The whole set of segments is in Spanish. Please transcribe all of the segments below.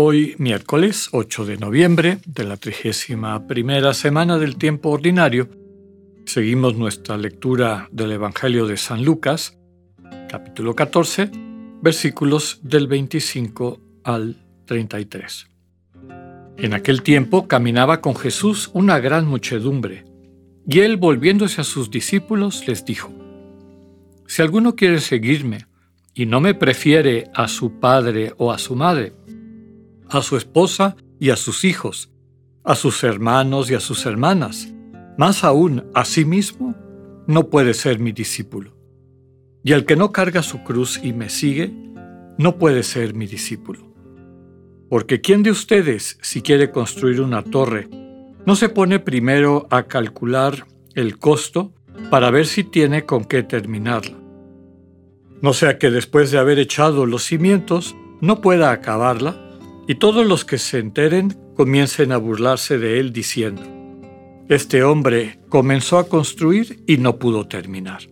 Hoy, miércoles 8 de noviembre de la 31 primera semana del tiempo ordinario, seguimos nuestra lectura del Evangelio de San Lucas, capítulo 14, versículos del 25 al 33. En aquel tiempo caminaba con Jesús una gran muchedumbre y él, volviéndose a sus discípulos, les dijo, Si alguno quiere seguirme y no me prefiere a su padre o a su madre, a su esposa y a sus hijos, a sus hermanos y a sus hermanas, más aún a sí mismo, no puede ser mi discípulo. Y el que no carga su cruz y me sigue, no puede ser mi discípulo. Porque ¿quién de ustedes, si quiere construir una torre, no se pone primero a calcular el costo para ver si tiene con qué terminarla. No sea que después de haber echado los cimientos no pueda acabarla y todos los que se enteren comiencen a burlarse de él diciendo, este hombre comenzó a construir y no pudo terminar.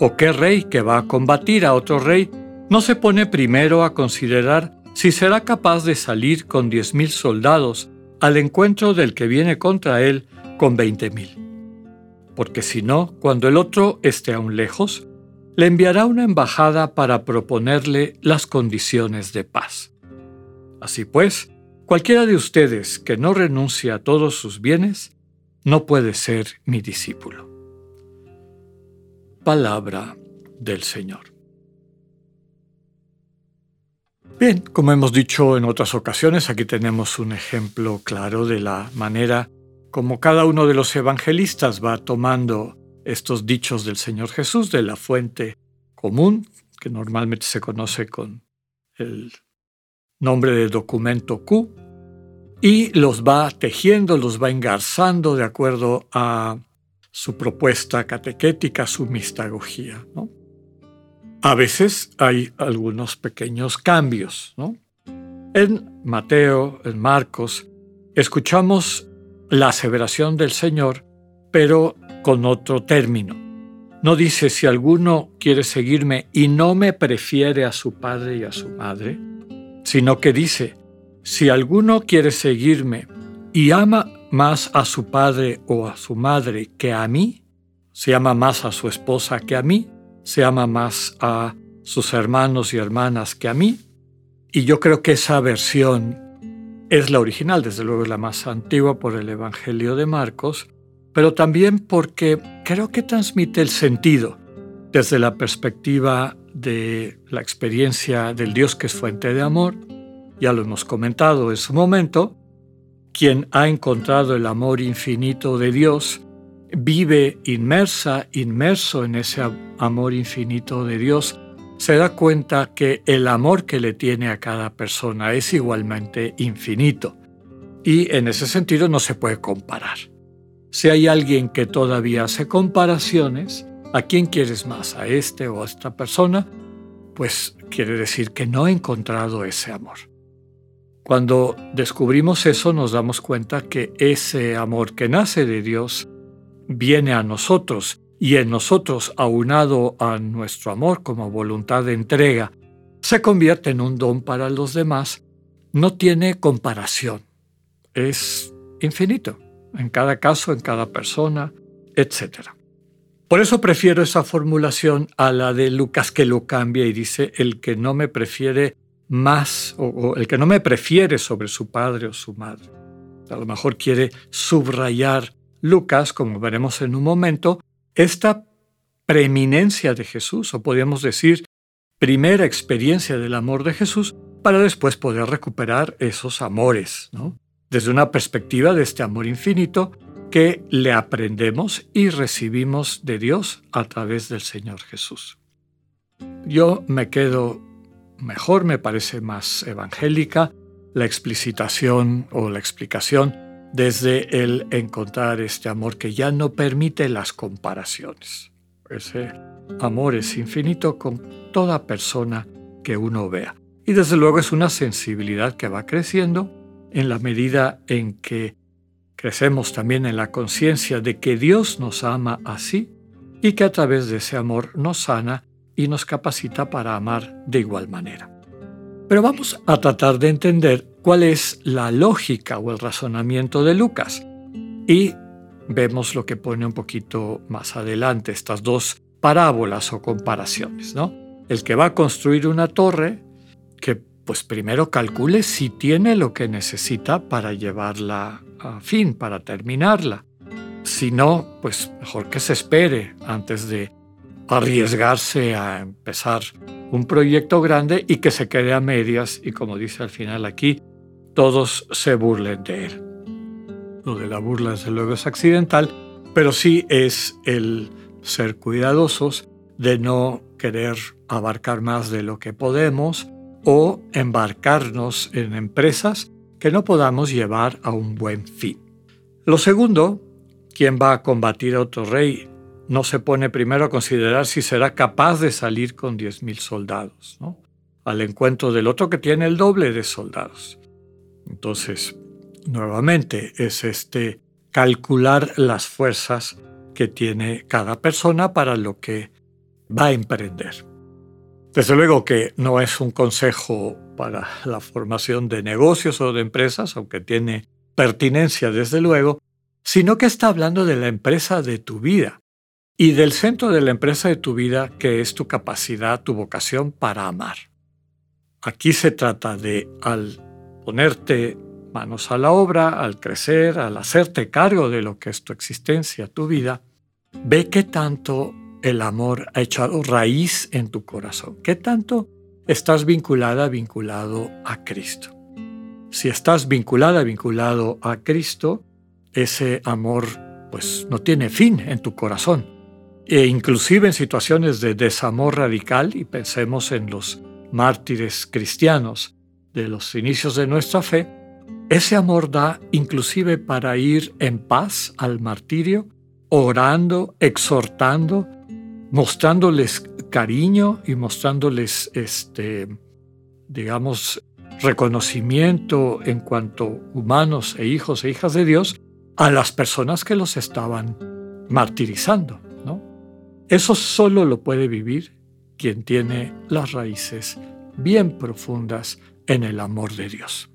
¿O qué rey que va a combatir a otro rey no se pone primero a considerar si será capaz de salir con diez mil soldados al encuentro del que viene contra él con veinte mil. Porque si no, cuando el otro esté aún lejos, le enviará una embajada para proponerle las condiciones de paz. Así pues, cualquiera de ustedes que no renuncie a todos sus bienes, no puede ser mi discípulo. Palabra del Señor. Bien, como hemos dicho en otras ocasiones, aquí tenemos un ejemplo claro de la manera como cada uno de los evangelistas va tomando estos dichos del Señor Jesús de la fuente común, que normalmente se conoce con el nombre de documento Q, y los va tejiendo, los va engarzando de acuerdo a su propuesta catequética, su mistagogía. A veces hay algunos pequeños cambios. En Mateo, en Marcos, escuchamos la aseveración del Señor, pero con otro término. No dice si alguno quiere seguirme y no me prefiere a su padre y a su madre, sino que dice, si alguno quiere seguirme y ama más a su padre o a su madre que a mí, se ama más a su esposa que a mí, se ama más a sus hermanos y hermanas que a mí. Y yo creo que esa versión es la original, desde luego es la más antigua por el Evangelio de Marcos, pero también porque creo que transmite el sentido desde la perspectiva de la experiencia del Dios que es fuente de amor, ya lo hemos comentado en su momento, quien ha encontrado el amor infinito de Dios vive inmersa, inmerso en ese amor infinito de Dios, se da cuenta que el amor que le tiene a cada persona es igualmente infinito. Y en ese sentido no se puede comparar. Si hay alguien que todavía hace comparaciones, ¿a quién quieres más? ¿A este o a esta persona? Pues quiere decir que no ha encontrado ese amor. Cuando descubrimos eso nos damos cuenta que ese amor que nace de Dios viene a nosotros y en nosotros, aunado a nuestro amor como voluntad de entrega, se convierte en un don para los demás, no tiene comparación. Es infinito, en cada caso, en cada persona, etc. Por eso prefiero esa formulación a la de Lucas que lo cambia y dice, el que no me prefiere más, o, el que no me prefiere sobre su padre o su madre. A lo mejor quiere subrayar Lucas, como veremos en un momento, esta preeminencia de Jesús, o podríamos decir, primera experiencia del amor de Jesús, para después poder recuperar esos amores, ¿no? desde una perspectiva de este amor infinito que le aprendemos y recibimos de Dios a través del Señor Jesús. Yo me quedo mejor, me parece más evangélica, la explicitación o la explicación desde el encontrar este amor que ya no permite las comparaciones. Ese amor es infinito con toda persona que uno vea. Y desde luego es una sensibilidad que va creciendo en la medida en que crecemos también en la conciencia de que Dios nos ama así y que a través de ese amor nos sana y nos capacita para amar de igual manera. Pero vamos a tratar de entender cuál es la lógica o el razonamiento de Lucas. Y vemos lo que pone un poquito más adelante, estas dos parábolas o comparaciones, ¿no? El que va a construir una torre, que pues primero calcule si tiene lo que necesita para llevarla a fin, para terminarla. Si no, pues mejor que se espere antes de arriesgarse a empezar un proyecto grande y que se quede a medias y como dice al final aquí, todos se burlen de él. Lo de la burla desde luego es accidental, pero sí es el ser cuidadosos de no querer abarcar más de lo que podemos o embarcarnos en empresas que no podamos llevar a un buen fin. Lo segundo, quien va a combatir a otro rey no se pone primero a considerar si será capaz de salir con 10.000 soldados, al encuentro del otro que tiene el doble de soldados. Entonces, nuevamente, es este calcular las fuerzas que tiene cada persona para lo que va a emprender. Desde luego que no es un consejo para la formación de negocios o de empresas, aunque tiene pertinencia desde luego, sino que está hablando de la empresa de tu vida y del centro de la empresa de tu vida que es tu capacidad, tu vocación para amar. Aquí se trata de al ponerte manos a la obra, al crecer, al hacerte cargo de lo que es tu existencia, tu vida, ve qué tanto el amor ha echado raíz en tu corazón, qué tanto estás vinculada, vinculado a Cristo. Si estás vinculada, vinculado a Cristo, ese amor pues no tiene fin en tu corazón. E inclusive en situaciones de desamor radical, y pensemos en los mártires cristianos de los inicios de nuestra fe, ese amor da inclusive para ir en paz al martirio, orando, exhortando, mostrándoles cariño y mostrándoles, este, digamos, reconocimiento en cuanto humanos e hijos e hijas de Dios a las personas que los estaban martirizando. ¿no? Eso solo lo puede vivir quien tiene las raíces bien profundas en el amor de Dios.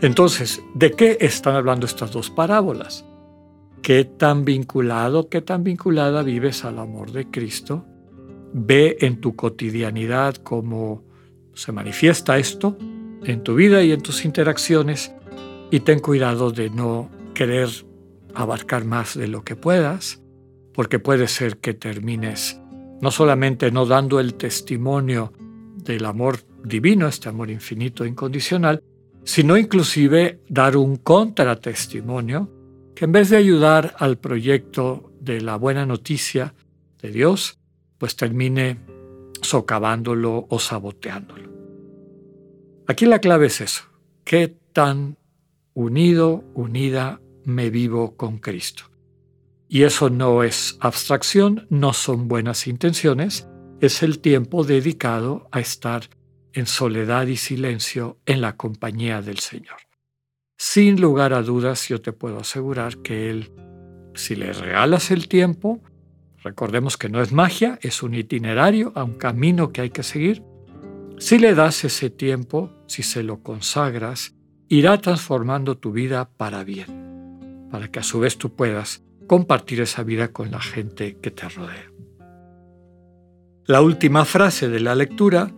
Entonces, ¿de qué están hablando estas dos parábolas? ¿Qué tan vinculado, qué tan vinculada vives al amor de Cristo? Ve en tu cotidianidad cómo se manifiesta esto en tu vida y en tus interacciones y ten cuidado de no querer abarcar más de lo que puedas, porque puede ser que termines no solamente no dando el testimonio del amor divino, este amor infinito e incondicional, sino inclusive dar un contratestimonio que en vez de ayudar al proyecto de la buena noticia de Dios, pues termine socavándolo o saboteándolo. Aquí la clave es eso, qué tan unido, unida me vivo con Cristo. Y eso no es abstracción, no son buenas intenciones, es el tiempo dedicado a estar en soledad y silencio en la compañía del Señor. Sin lugar a dudas, yo te puedo asegurar que Él, si le regalas el tiempo, recordemos que no es magia, es un itinerario, un camino que hay que seguir, si le das ese tiempo, si se lo consagras, irá transformando tu vida para bien, para que a su vez tú puedas compartir esa vida con la gente que te rodea. La última frase de la lectura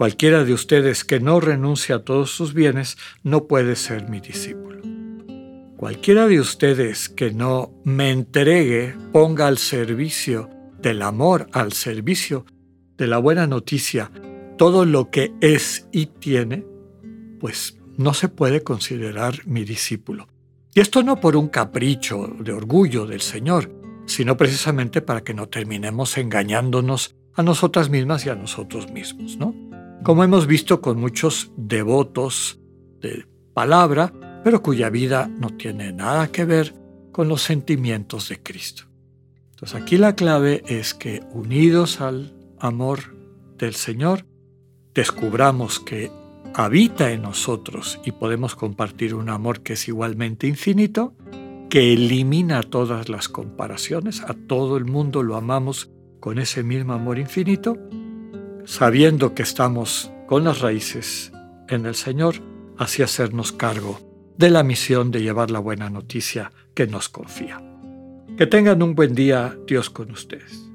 Cualquiera de ustedes que no renuncie a todos sus bienes no puede ser mi discípulo. Cualquiera de ustedes que no me entregue, ponga al servicio del amor, al servicio de la buena noticia, todo lo que es y tiene, pues no se puede considerar mi discípulo. Y esto no por un capricho de orgullo del Señor, sino precisamente para que no terminemos engañándonos a nosotras mismas y a nosotros mismos, ¿no? Como hemos visto con muchos devotos de palabra, pero cuya vida no tiene nada que ver con los sentimientos de Cristo. Entonces aquí la clave es que unidos al amor del Señor, descubramos que habita en nosotros y podemos compartir un amor que es igualmente infinito, que elimina todas las comparaciones, a todo el mundo lo amamos con ese mismo amor infinito, sabiendo que estamos con las raíces en el Señor, así hacernos cargo de la misión de llevar la buena noticia que nos confía. Que tengan un buen día, Dios con ustedes.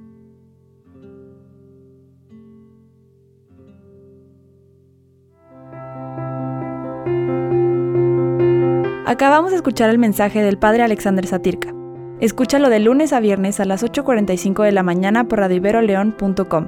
Acabamos de escuchar el mensaje del Padre Alexander Satirka. Escúchalo de lunes a viernes a las 8.45 de la mañana por radioiberoleón.com,